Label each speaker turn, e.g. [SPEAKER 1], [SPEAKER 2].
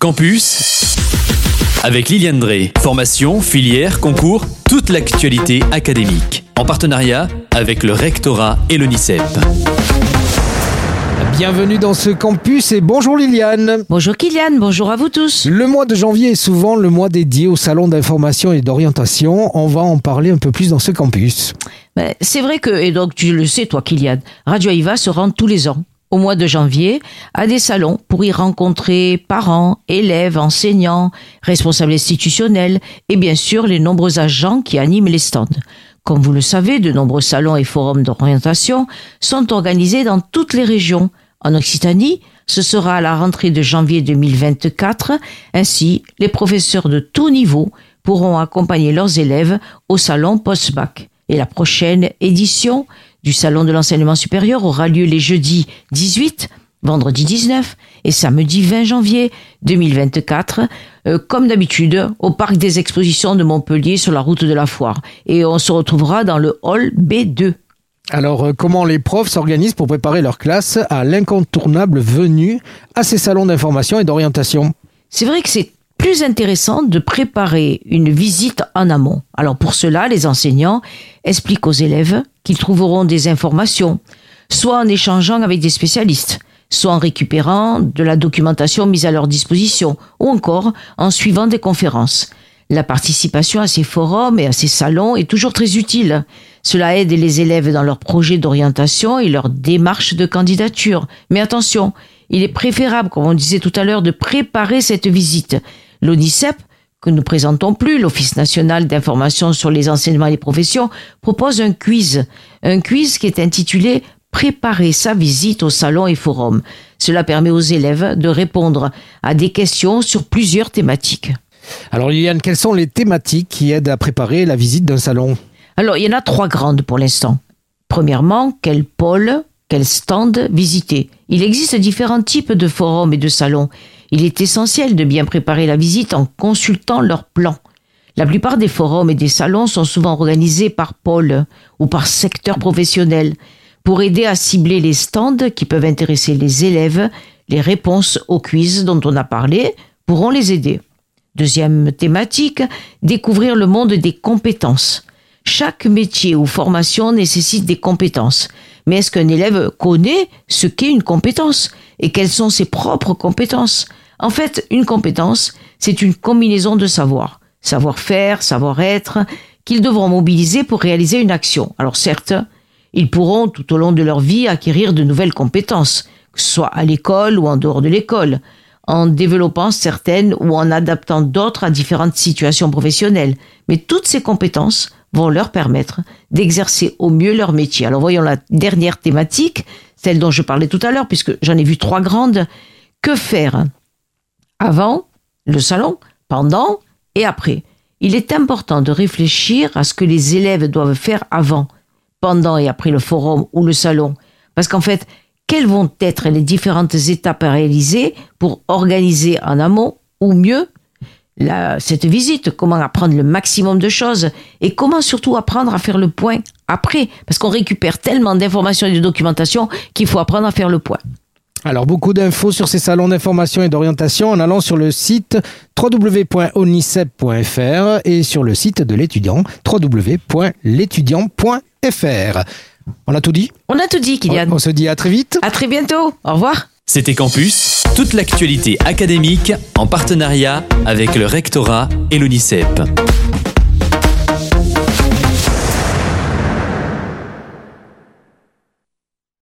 [SPEAKER 1] Campus avec Liliane Drey. Formation, filière, concours, toute l'actualité académique. En partenariat avec le rectorat et l'ONICEP.
[SPEAKER 2] Bienvenue dans ce campus et bonjour Liliane.
[SPEAKER 3] Bonjour Kylian, bonjour à vous tous.
[SPEAKER 2] Le mois de janvier est souvent le mois dédié au salon d'information et d'orientation. On va en parler un peu plus dans ce campus.
[SPEAKER 3] Ben, C'est vrai que, et donc tu le sais toi Kylian, Radio Aïva se rend tous les ans au mois de janvier à des salons pour y rencontrer parents, élèves, enseignants, responsables institutionnels et bien sûr les nombreux agents qui animent les stands. Comme vous le savez, de nombreux salons et forums d'orientation sont organisés dans toutes les régions. En Occitanie, ce sera à la rentrée de janvier 2024. Ainsi, les professeurs de tout niveau pourront accompagner leurs élèves au salon post-bac. Et la prochaine édition du salon de l'enseignement supérieur aura lieu les jeudis 18, vendredi 19 et samedi 20 janvier 2024, euh, comme d'habitude, au parc des expositions de Montpellier sur la route de la foire. Et on se retrouvera dans le hall B2.
[SPEAKER 2] Alors, euh, comment les profs s'organisent pour préparer leur classe à l'incontournable venue à ces salons d'information et d'orientation?
[SPEAKER 3] C'est vrai que c'est plus intéressant de préparer une visite en amont. Alors pour cela, les enseignants expliquent aux élèves qu'ils trouveront des informations, soit en échangeant avec des spécialistes, soit en récupérant de la documentation mise à leur disposition, ou encore en suivant des conférences. La participation à ces forums et à ces salons est toujours très utile. Cela aide les élèves dans leurs projets d'orientation et leur démarche de candidature. Mais attention, il est préférable, comme on disait tout à l'heure, de préparer cette visite. Que nous présentons plus, l'Office national d'information sur les enseignements et les professions, propose un quiz. Un quiz qui est intitulé Préparer sa visite au salon et forum. Cela permet aux élèves de répondre à des questions sur plusieurs thématiques.
[SPEAKER 2] Alors Liliane, quelles sont les thématiques qui aident à préparer la visite d'un salon?
[SPEAKER 3] Alors, il y en a trois grandes pour l'instant. Premièrement, quel pôle, quel stand visiter? Il existe différents types de forums et de salons. Il est essentiel de bien préparer la visite en consultant leur plan. La plupart des forums et des salons sont souvent organisés par pôle ou par secteur professionnel pour aider à cibler les stands qui peuvent intéresser les élèves. Les réponses aux quiz dont on a parlé pourront les aider. Deuxième thématique, découvrir le monde des compétences. Chaque métier ou formation nécessite des compétences. Mais est-ce qu'un élève connaît ce qu'est une compétence et quelles sont ses propres compétences? En fait, une compétence, c'est une combinaison de savoir. Savoir-faire, savoir-être, qu'ils devront mobiliser pour réaliser une action. Alors certes, ils pourront tout au long de leur vie acquérir de nouvelles compétences, que ce soit à l'école ou en dehors de l'école, en développant certaines ou en adaptant d'autres à différentes situations professionnelles. Mais toutes ces compétences vont leur permettre d'exercer au mieux leur métier. Alors voyons la dernière thématique, celle dont je parlais tout à l'heure, puisque j'en ai vu trois grandes. Que faire? Avant le salon, pendant et après Il est important de réfléchir à ce que les élèves doivent faire avant, pendant et après le forum ou le salon. Parce qu'en fait, quelles vont être les différentes étapes à réaliser pour organiser en amont ou mieux cette visite, comment apprendre le maximum de choses et comment surtout apprendre à faire le point après, parce qu'on récupère tellement d'informations et de documentation qu'il faut apprendre à faire le point.
[SPEAKER 2] Alors beaucoup d'infos sur ces salons d'information et d'orientation en allant sur le site www.onicep.fr et sur le site de l'étudiant www.l'étudiant.fr. On a tout dit?
[SPEAKER 3] On a tout dit, Kylian.
[SPEAKER 2] On se dit à très vite.
[SPEAKER 3] À très bientôt. Au revoir.
[SPEAKER 1] C'était Campus, toute l'actualité académique en partenariat avec le rectorat et l'ONICEP.